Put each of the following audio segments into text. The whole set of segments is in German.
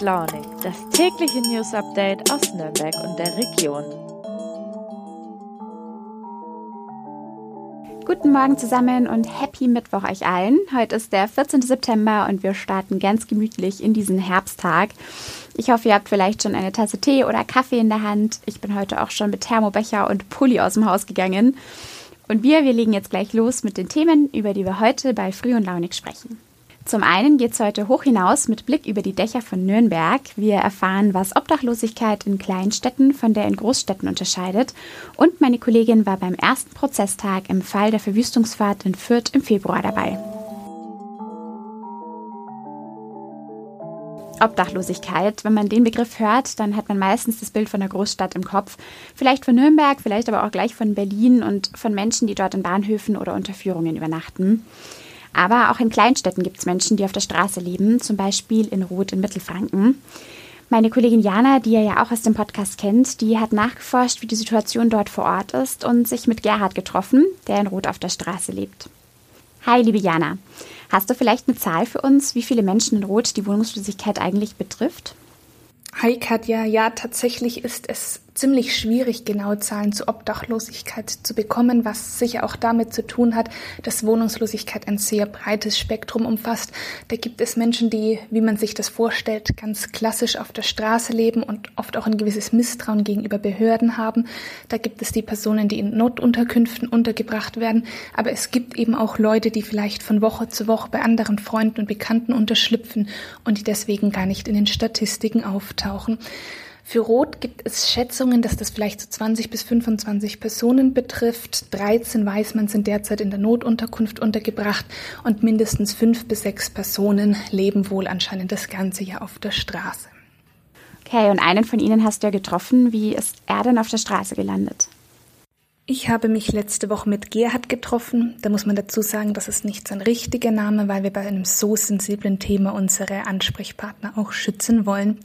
Launig, das tägliche News Update aus Nürnberg und der Region. Guten Morgen zusammen und Happy Mittwoch euch allen. Heute ist der 14. September und wir starten ganz gemütlich in diesen Herbsttag. Ich hoffe, ihr habt vielleicht schon eine Tasse Tee oder Kaffee in der Hand. Ich bin heute auch schon mit Thermobecher und Pulli aus dem Haus gegangen. Und wir, wir legen jetzt gleich los mit den Themen, über die wir heute bei Früh und Launig sprechen. Zum einen geht es heute hoch hinaus mit Blick über die Dächer von Nürnberg. Wir erfahren, was Obdachlosigkeit in kleinen Städten von der in Großstädten unterscheidet. Und meine Kollegin war beim ersten Prozesstag im Fall der Verwüstungsfahrt in Fürth im Februar dabei. Obdachlosigkeit. Wenn man den Begriff hört, dann hat man meistens das Bild von der Großstadt im Kopf. Vielleicht von Nürnberg, vielleicht aber auch gleich von Berlin und von Menschen, die dort in Bahnhöfen oder Unterführungen übernachten. Aber auch in Kleinstädten gibt es Menschen, die auf der Straße leben, zum Beispiel in Roth in Mittelfranken. Meine Kollegin Jana, die ihr ja auch aus dem Podcast kennt, die hat nachgeforscht, wie die Situation dort vor Ort ist und sich mit Gerhard getroffen, der in Roth auf der Straße lebt. Hi, liebe Jana. Hast du vielleicht eine Zahl für uns, wie viele Menschen in Roth die Wohnungslosigkeit eigentlich betrifft? Hi Katja, ja, tatsächlich ist es ziemlich schwierig, genaue Zahlen zur Obdachlosigkeit zu bekommen, was sicher auch damit zu tun hat, dass Wohnungslosigkeit ein sehr breites Spektrum umfasst. Da gibt es Menschen, die, wie man sich das vorstellt, ganz klassisch auf der Straße leben und oft auch ein gewisses Misstrauen gegenüber Behörden haben. Da gibt es die Personen, die in Notunterkünften untergebracht werden. Aber es gibt eben auch Leute, die vielleicht von Woche zu Woche bei anderen Freunden und Bekannten unterschlüpfen und die deswegen gar nicht in den Statistiken auftauchen. Für Rot gibt es Schätzungen, dass das vielleicht so 20 bis 25 Personen betrifft. 13 weiß man sind derzeit in der Notunterkunft untergebracht und mindestens fünf bis sechs Personen leben wohl anscheinend das ganze Jahr auf der Straße. Okay, und einen von Ihnen hast du ja getroffen. Wie ist er denn auf der Straße gelandet? Ich habe mich letzte Woche mit Gerhard getroffen. Da muss man dazu sagen, das ist nicht sein richtiger Name, weil wir bei einem so sensiblen Thema unsere Ansprechpartner auch schützen wollen.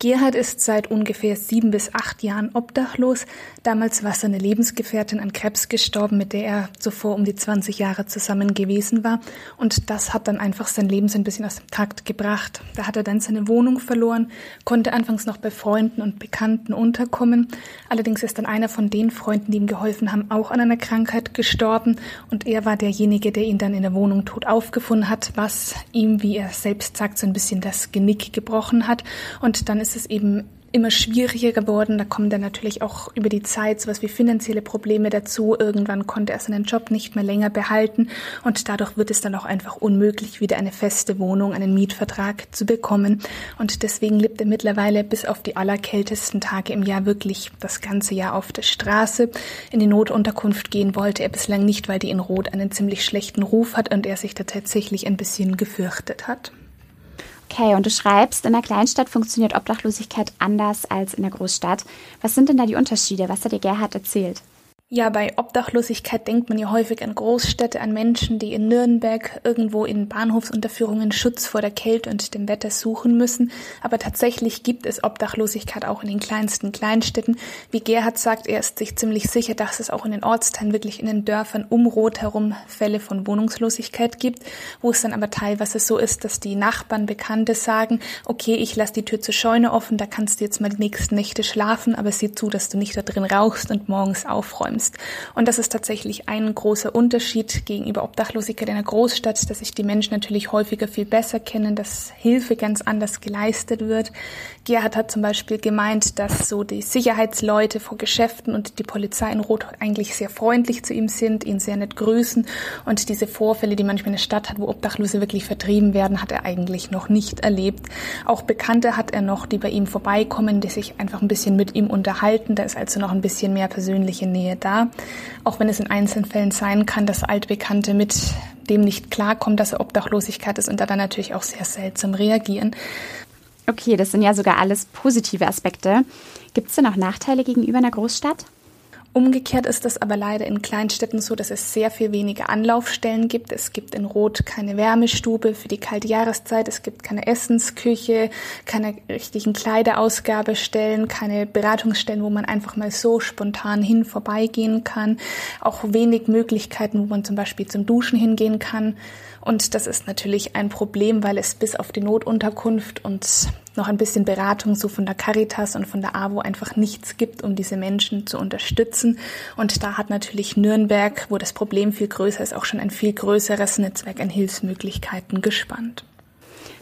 Gerhard ist seit ungefähr sieben bis acht Jahren obdachlos. Damals war seine Lebensgefährtin an Krebs gestorben, mit der er zuvor um die 20 Jahre zusammen gewesen war. Und das hat dann einfach sein Leben so ein bisschen aus dem Takt gebracht. Da hat er dann seine Wohnung verloren, konnte anfangs noch bei Freunden und Bekannten unterkommen. Allerdings ist dann einer von den Freunden, die ihm geholfen geholfen haben, auch an einer Krankheit gestorben. Und er war derjenige, der ihn dann in der Wohnung tot aufgefunden hat, was ihm, wie er selbst sagt, so ein bisschen das Genick gebrochen hat. Und dann ist es eben immer schwieriger geworden. Da kommen dann natürlich auch über die Zeit sowas wie finanzielle Probleme dazu. Irgendwann konnte er seinen Job nicht mehr länger behalten und dadurch wird es dann auch einfach unmöglich, wieder eine feste Wohnung, einen Mietvertrag zu bekommen. Und deswegen lebt er mittlerweile bis auf die allerkältesten Tage im Jahr wirklich das ganze Jahr auf der Straße. In die Notunterkunft gehen wollte er bislang nicht, weil die in Rot einen ziemlich schlechten Ruf hat und er sich da tatsächlich ein bisschen gefürchtet hat. Okay, und du schreibst, in einer Kleinstadt funktioniert Obdachlosigkeit anders als in der Großstadt. Was sind denn da die Unterschiede? Was hat dir Gerhard erzählt? Ja, bei Obdachlosigkeit denkt man ja häufig an Großstädte, an Menschen, die in Nürnberg irgendwo in Bahnhofsunterführungen Schutz vor der Kälte und dem Wetter suchen müssen. Aber tatsächlich gibt es Obdachlosigkeit auch in den kleinsten Kleinstädten. Wie Gerhard sagt, er ist sich ziemlich sicher, dass es auch in den Ortsteilen, wirklich in den Dörfern um Rot herum Fälle von Wohnungslosigkeit gibt, wo es dann aber teilweise so ist, dass die Nachbarn, Bekannte sagen, okay, ich lasse die Tür zur Scheune offen, da kannst du jetzt mal die nächsten Nächte schlafen, aber sieh zu, dass du nicht da drin rauchst und morgens aufräumst kannst. Und das ist tatsächlich ein großer Unterschied gegenüber Obdachlosigkeit in einer Großstadt, dass sich die Menschen natürlich häufiger viel besser kennen, dass Hilfe ganz anders geleistet wird. Gerhard hat zum Beispiel gemeint, dass so die Sicherheitsleute vor Geschäften und die Polizei in Rot eigentlich sehr freundlich zu ihm sind, ihn sehr nett grüßen und diese Vorfälle, die manchmal eine Stadt hat, wo Obdachlose wirklich vertrieben werden, hat er eigentlich noch nicht erlebt. Auch Bekannte hat er noch, die bei ihm vorbeikommen, die sich einfach ein bisschen mit ihm unterhalten. Da ist also noch ein bisschen mehr persönliche Nähe da da, auch wenn es in einzelnen Fällen sein kann, dass Altbekannte mit dem nicht klarkommen, dass er Obdachlosigkeit ist und da dann natürlich auch sehr seltsam reagieren. Okay, das sind ja sogar alles positive Aspekte. Gibt es denn auch Nachteile gegenüber einer Großstadt? Umgekehrt ist es aber leider in Kleinstädten so, dass es sehr viel weniger Anlaufstellen gibt. Es gibt in Rot keine Wärmestube für die kalte Jahreszeit, es gibt keine Essensküche, keine richtigen Kleiderausgabestellen, keine Beratungsstellen, wo man einfach mal so spontan hin vorbeigehen kann. Auch wenig Möglichkeiten, wo man zum Beispiel zum Duschen hingehen kann. Und das ist natürlich ein Problem, weil es bis auf die Notunterkunft und noch ein bisschen Beratung so von der Caritas und von der AWO einfach nichts gibt, um diese Menschen zu unterstützen. Und da hat natürlich Nürnberg, wo das Problem viel größer ist, auch schon ein viel größeres Netzwerk an Hilfsmöglichkeiten gespannt.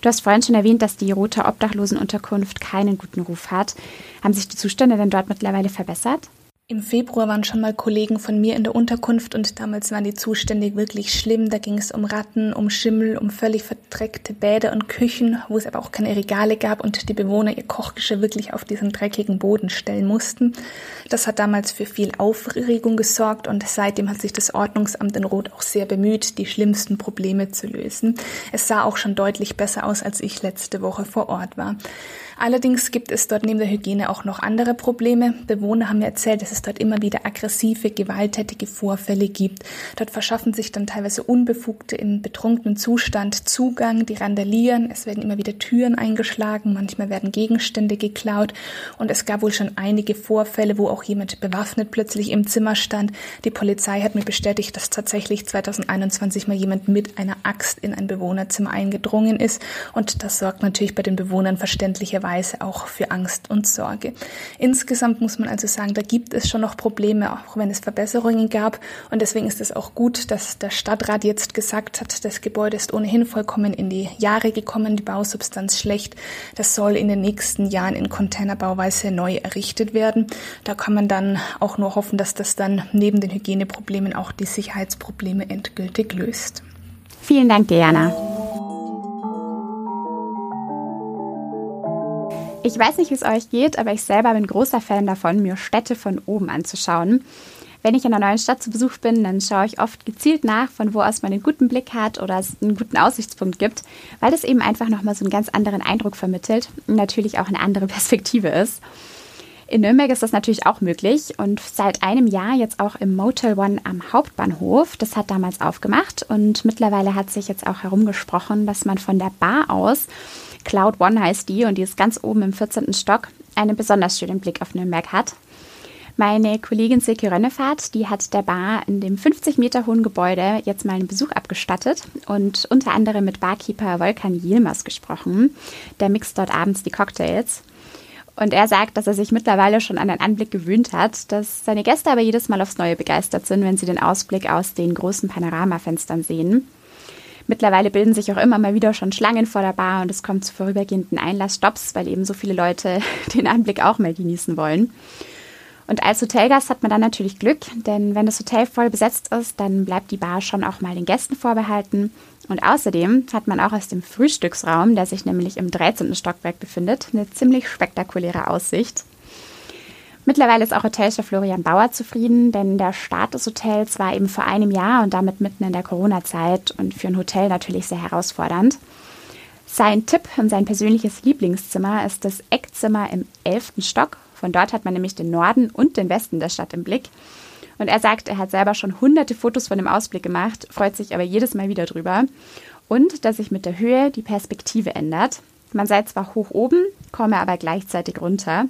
Du hast vorhin schon erwähnt, dass die Rote Obdachlosenunterkunft keinen guten Ruf hat. Haben sich die Zustände denn dort mittlerweile verbessert? Im Februar waren schon mal Kollegen von mir in der Unterkunft und damals waren die Zustände wirklich schlimm. Da ging es um Ratten, um Schimmel, um völlig verdreckte Bäder und Küchen, wo es aber auch keine Regale gab und die Bewohner ihr Kochgeschirr wirklich auf diesen dreckigen Boden stellen mussten. Das hat damals für viel Aufregung gesorgt und seitdem hat sich das Ordnungsamt in Rot auch sehr bemüht, die schlimmsten Probleme zu lösen. Es sah auch schon deutlich besser aus, als ich letzte Woche vor Ort war. Allerdings gibt es dort neben der Hygiene auch noch andere Probleme. Bewohner haben mir erzählt, dass es dort immer wieder aggressive, gewalttätige Vorfälle gibt. Dort verschaffen sich dann teilweise Unbefugte im betrunkenen Zustand Zugang, die randalieren. Es werden immer wieder Türen eingeschlagen, manchmal werden Gegenstände geklaut und es gab wohl schon einige Vorfälle, wo auch jemand bewaffnet plötzlich im Zimmer stand. Die Polizei hat mir bestätigt, dass tatsächlich 2021 mal jemand mit einer Axt in ein Bewohnerzimmer eingedrungen ist und das sorgt natürlich bei den Bewohnern verständlicherweise Weise auch für Angst und Sorge. Insgesamt muss man also sagen, da gibt es schon noch Probleme, auch wenn es Verbesserungen gab. Und deswegen ist es auch gut, dass der Stadtrat jetzt gesagt hat, das Gebäude ist ohnehin vollkommen in die Jahre gekommen, die Bausubstanz schlecht. Das soll in den nächsten Jahren in Containerbauweise neu errichtet werden. Da kann man dann auch nur hoffen, dass das dann neben den Hygieneproblemen auch die Sicherheitsprobleme endgültig löst. Vielen Dank, Diana. Ich weiß nicht, wie es euch geht, aber ich selber bin großer Fan davon, mir Städte von oben anzuschauen. Wenn ich in einer neuen Stadt zu Besuch bin, dann schaue ich oft gezielt nach, von wo aus man einen guten Blick hat oder es einen guten Aussichtspunkt gibt, weil das eben einfach nochmal so einen ganz anderen Eindruck vermittelt und natürlich auch eine andere Perspektive ist. In Nürnberg ist das natürlich auch möglich und seit einem Jahr jetzt auch im Motel One am Hauptbahnhof. Das hat damals aufgemacht und mittlerweile hat sich jetzt auch herumgesprochen, dass man von der Bar aus Cloud One heißt die und die ist ganz oben im 14. Stock, einen besonders schönen Blick auf Nürnberg hat. Meine Kollegin Silke Rönnefahrt, die hat der Bar in dem 50 Meter hohen Gebäude jetzt mal einen Besuch abgestattet und unter anderem mit Barkeeper Volkan Yilmaz gesprochen. Der mixt dort abends die Cocktails. Und er sagt, dass er sich mittlerweile schon an den Anblick gewöhnt hat, dass seine Gäste aber jedes Mal aufs Neue begeistert sind, wenn sie den Ausblick aus den großen Panoramafenstern sehen. Mittlerweile bilden sich auch immer mal wieder schon Schlangen vor der Bar und es kommt zu vorübergehenden Einlassstopps, weil eben so viele Leute den Anblick auch mal genießen wollen. Und als Hotelgast hat man dann natürlich Glück, denn wenn das Hotel voll besetzt ist, dann bleibt die Bar schon auch mal den Gästen vorbehalten. Und außerdem hat man auch aus dem Frühstücksraum, der sich nämlich im 13. Stockwerk befindet, eine ziemlich spektakuläre Aussicht. Mittlerweile ist auch Hotelchef Florian Bauer zufrieden, denn der Start des Hotels war eben vor einem Jahr und damit mitten in der Corona-Zeit und für ein Hotel natürlich sehr herausfordernd. Sein Tipp und sein persönliches Lieblingszimmer ist das Eckzimmer im 11. Stock. Von dort hat man nämlich den Norden und den Westen der Stadt im Blick. Und er sagt, er hat selber schon hunderte Fotos von dem Ausblick gemacht, freut sich aber jedes Mal wieder drüber. Und dass sich mit der Höhe die Perspektive ändert. Man sei zwar hoch oben, komme aber gleichzeitig runter.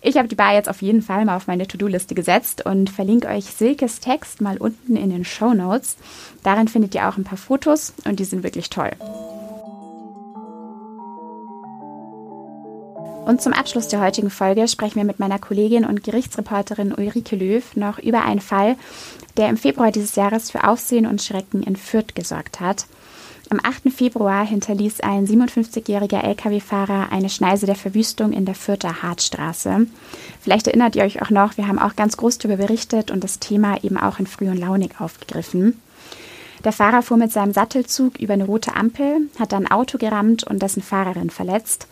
Ich habe die Bar jetzt auf jeden Fall mal auf meine To-Do-Liste gesetzt und verlinke euch Silkes Text mal unten in den Show Notes. Darin findet ihr auch ein paar Fotos und die sind wirklich toll. Und zum Abschluss der heutigen Folge sprechen wir mit meiner Kollegin und Gerichtsreporterin Ulrike Löw noch über einen Fall, der im Februar dieses Jahres für Aufsehen und Schrecken in Fürth gesorgt hat. Am 8. Februar hinterließ ein 57-jähriger Lkw-Fahrer eine Schneise der Verwüstung in der Fürther Hartstraße. Vielleicht erinnert ihr euch auch noch, wir haben auch ganz groß darüber berichtet und das Thema eben auch in Früh und Launig aufgegriffen. Der Fahrer fuhr mit seinem Sattelzug über eine rote Ampel, hat dann ein Auto gerammt und dessen Fahrerin verletzt.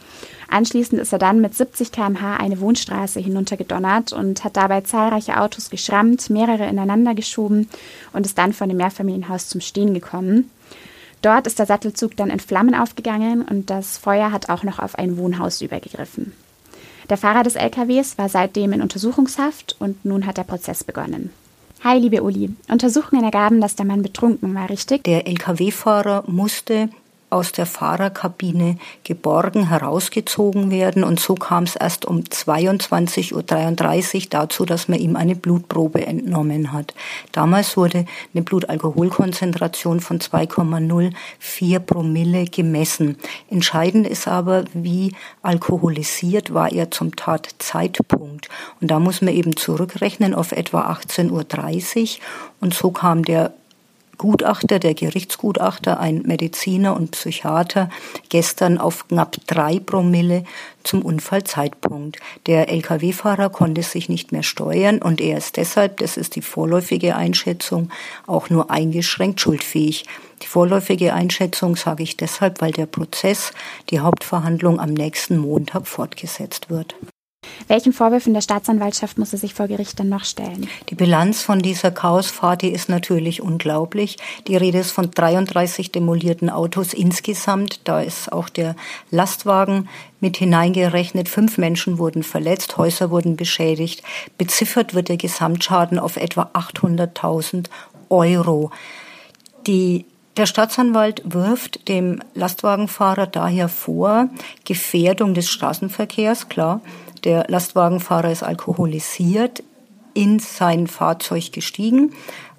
Anschließend ist er dann mit 70 km/h eine Wohnstraße hinuntergedonnert und hat dabei zahlreiche Autos geschrammt, mehrere ineinander geschoben und ist dann von dem Mehrfamilienhaus zum Stehen gekommen. Dort ist der Sattelzug dann in Flammen aufgegangen und das Feuer hat auch noch auf ein Wohnhaus übergegriffen. Der Fahrer des LKWs war seitdem in Untersuchungshaft und nun hat der Prozess begonnen. Hi, liebe Uli. Untersuchungen ergaben, dass der Mann betrunken war, richtig? Der LKW-Fahrer musste aus der Fahrerkabine geborgen, herausgezogen werden. Und so kam es erst um 22.33 Uhr dazu, dass man ihm eine Blutprobe entnommen hat. Damals wurde eine Blutalkoholkonzentration von 2,04 Promille gemessen. Entscheidend ist aber, wie alkoholisiert war er zum Tatzeitpunkt. Und da muss man eben zurückrechnen auf etwa 18.30 Uhr. Und so kam der Gutachter, der Gerichtsgutachter, ein Mediziner und Psychiater, gestern auf knapp drei Promille zum Unfallzeitpunkt. Der Lkw-Fahrer konnte sich nicht mehr steuern und er ist deshalb, das ist die vorläufige Einschätzung, auch nur eingeschränkt schuldfähig. Die vorläufige Einschätzung sage ich deshalb, weil der Prozess, die Hauptverhandlung am nächsten Montag fortgesetzt wird. Welchen Vorwürfen der Staatsanwaltschaft muss er sich vor Gericht dann noch stellen? Die Bilanz von dieser Chaosfahrt ist natürlich unglaublich. Die Rede ist von 33 demolierten Autos insgesamt. Da ist auch der Lastwagen mit hineingerechnet. Fünf Menschen wurden verletzt, Häuser wurden beschädigt. Beziffert wird der Gesamtschaden auf etwa 800.000 Euro. Die der Staatsanwalt wirft dem Lastwagenfahrer daher vor, Gefährdung des Straßenverkehrs, klar, der Lastwagenfahrer ist alkoholisiert, in sein Fahrzeug gestiegen.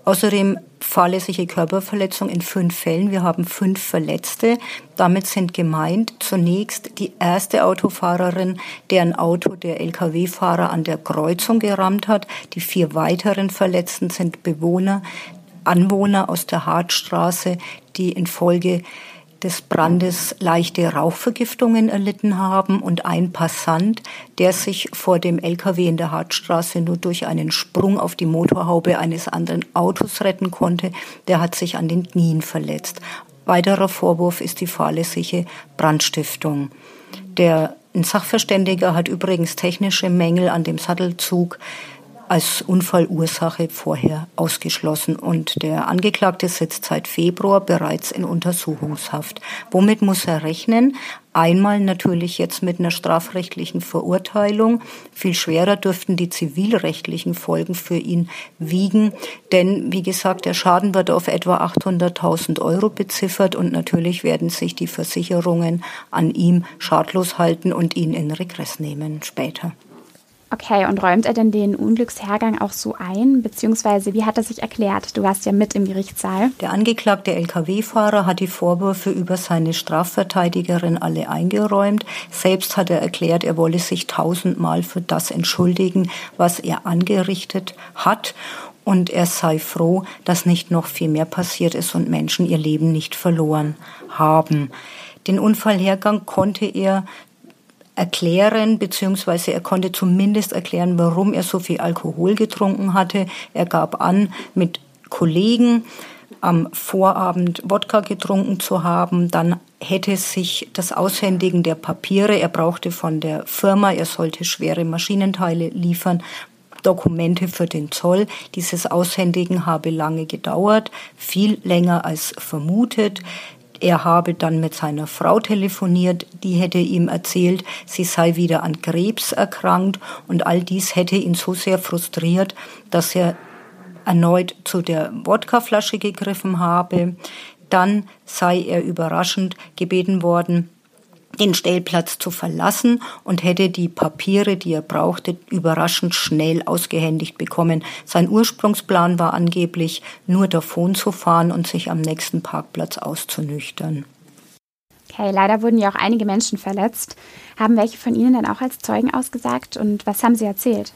Außerdem fahrlässige Körperverletzung in fünf Fällen. Wir haben fünf Verletzte. Damit sind gemeint zunächst die erste Autofahrerin, deren Auto der Lkw-Fahrer an der Kreuzung gerammt hat. Die vier weiteren Verletzten sind Bewohner, Anwohner aus der Hartstraße, die infolge des Brandes leichte Rauchvergiftungen erlitten haben und ein Passant, der sich vor dem LKW in der Hartstraße nur durch einen Sprung auf die Motorhaube eines anderen Autos retten konnte, der hat sich an den Knien verletzt. Weiterer Vorwurf ist die fahrlässige Brandstiftung. Der ein Sachverständiger hat übrigens technische Mängel an dem Sattelzug als Unfallursache vorher ausgeschlossen und der Angeklagte sitzt seit Februar bereits in Untersuchungshaft. Womit muss er rechnen? Einmal natürlich jetzt mit einer strafrechtlichen Verurteilung. Viel schwerer dürften die zivilrechtlichen Folgen für ihn wiegen, denn wie gesagt, der Schaden wird auf etwa 800.000 Euro beziffert und natürlich werden sich die Versicherungen an ihm schadlos halten und ihn in Regress nehmen später. Okay, und räumt er denn den Unglückshergang auch so ein? Beziehungsweise, wie hat er sich erklärt? Du warst ja mit im Gerichtssaal. Der angeklagte Lkw-Fahrer hat die Vorwürfe über seine Strafverteidigerin alle eingeräumt. Selbst hat er erklärt, er wolle sich tausendmal für das entschuldigen, was er angerichtet hat. Und er sei froh, dass nicht noch viel mehr passiert ist und Menschen ihr Leben nicht verloren haben. Den Unfallhergang konnte er erklären, beziehungsweise er konnte zumindest erklären, warum er so viel Alkohol getrunken hatte. Er gab an, mit Kollegen am Vorabend Wodka getrunken zu haben. Dann hätte sich das Aushändigen der Papiere, er brauchte von der Firma, er sollte schwere Maschinenteile liefern, Dokumente für den Zoll. Dieses Aushändigen habe lange gedauert, viel länger als vermutet. Er habe dann mit seiner Frau telefoniert, die hätte ihm erzählt, sie sei wieder an Krebs erkrankt und all dies hätte ihn so sehr frustriert, dass er erneut zu der Wodkaflasche gegriffen habe. Dann sei er überraschend gebeten worden, den Stellplatz zu verlassen und hätte die Papiere, die er brauchte, überraschend schnell ausgehändigt bekommen. Sein Ursprungsplan war angeblich, nur davon zu fahren und sich am nächsten Parkplatz auszunüchtern. Okay, leider wurden ja auch einige Menschen verletzt. Haben welche von Ihnen dann auch als Zeugen ausgesagt und was haben Sie erzählt?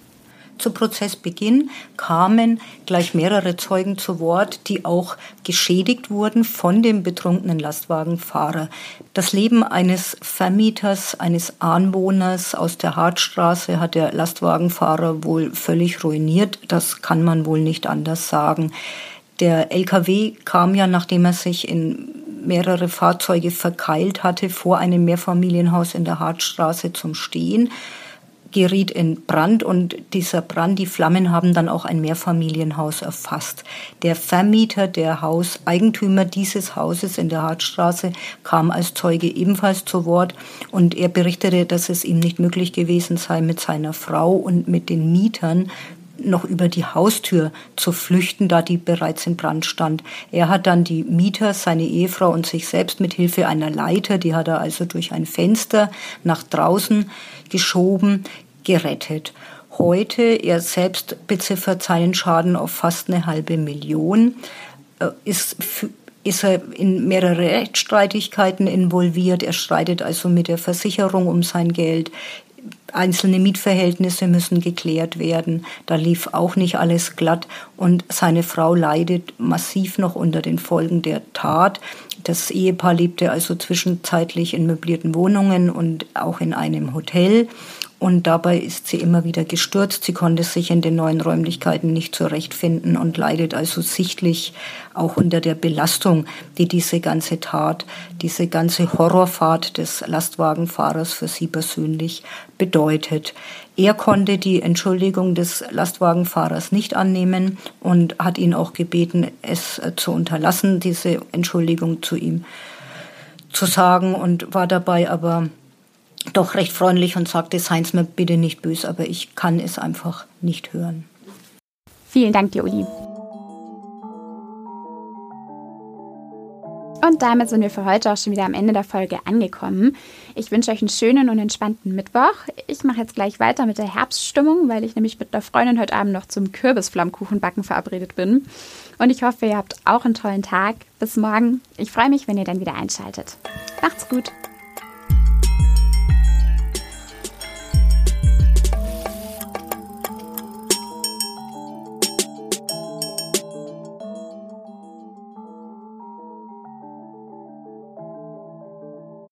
Zu Prozessbeginn kamen gleich mehrere Zeugen zu Wort, die auch geschädigt wurden von dem betrunkenen Lastwagenfahrer. Das Leben eines Vermieters, eines Anwohners aus der Hartstraße hat der Lastwagenfahrer wohl völlig ruiniert. Das kann man wohl nicht anders sagen. Der LKW kam ja, nachdem er sich in mehrere Fahrzeuge verkeilt hatte, vor einem Mehrfamilienhaus in der Hartstraße zum Stehen geriet in Brand und dieser Brand, die Flammen haben dann auch ein Mehrfamilienhaus erfasst. Der Vermieter, der Hauseigentümer dieses Hauses in der Hartstraße kam als Zeuge ebenfalls zu Wort und er berichtete, dass es ihm nicht möglich gewesen sei, mit seiner Frau und mit den Mietern noch über die Haustür zu flüchten, da die bereits in Brand stand. Er hat dann die Mieter, seine Ehefrau und sich selbst mit Hilfe einer Leiter, die hat er also durch ein Fenster nach draußen geschoben, gerettet. Heute, er selbst beziffert seinen Schaden auf fast eine halbe Million, äh, ist ist er in mehrere Rechtsstreitigkeiten involviert. Er streitet also mit der Versicherung um sein Geld einzelne Mietverhältnisse müssen geklärt werden. Da lief auch nicht alles glatt und seine Frau leidet massiv noch unter den Folgen der Tat. Das Ehepaar lebte also zwischenzeitlich in möblierten Wohnungen und auch in einem Hotel. Und dabei ist sie immer wieder gestürzt. Sie konnte sich in den neuen Räumlichkeiten nicht zurechtfinden und leidet also sichtlich auch unter der Belastung, die diese ganze Tat, diese ganze Horrorfahrt des Lastwagenfahrers für sie persönlich bedeutet. Er konnte die Entschuldigung des Lastwagenfahrers nicht annehmen und hat ihn auch gebeten, es zu unterlassen, diese Entschuldigung zu ihm zu sagen und war dabei aber doch recht freundlich und sagte, seien mir bitte nicht böse, aber ich kann es einfach nicht hören. Vielen Dank dir, Uli. Und damit sind wir für heute auch schon wieder am Ende der Folge angekommen. Ich wünsche euch einen schönen und entspannten Mittwoch. Ich mache jetzt gleich weiter mit der Herbststimmung, weil ich nämlich mit einer Freundin heute Abend noch zum Kürbisflammkuchenbacken verabredet bin. Und ich hoffe, ihr habt auch einen tollen Tag. Bis morgen. Ich freue mich, wenn ihr dann wieder einschaltet. Macht's gut.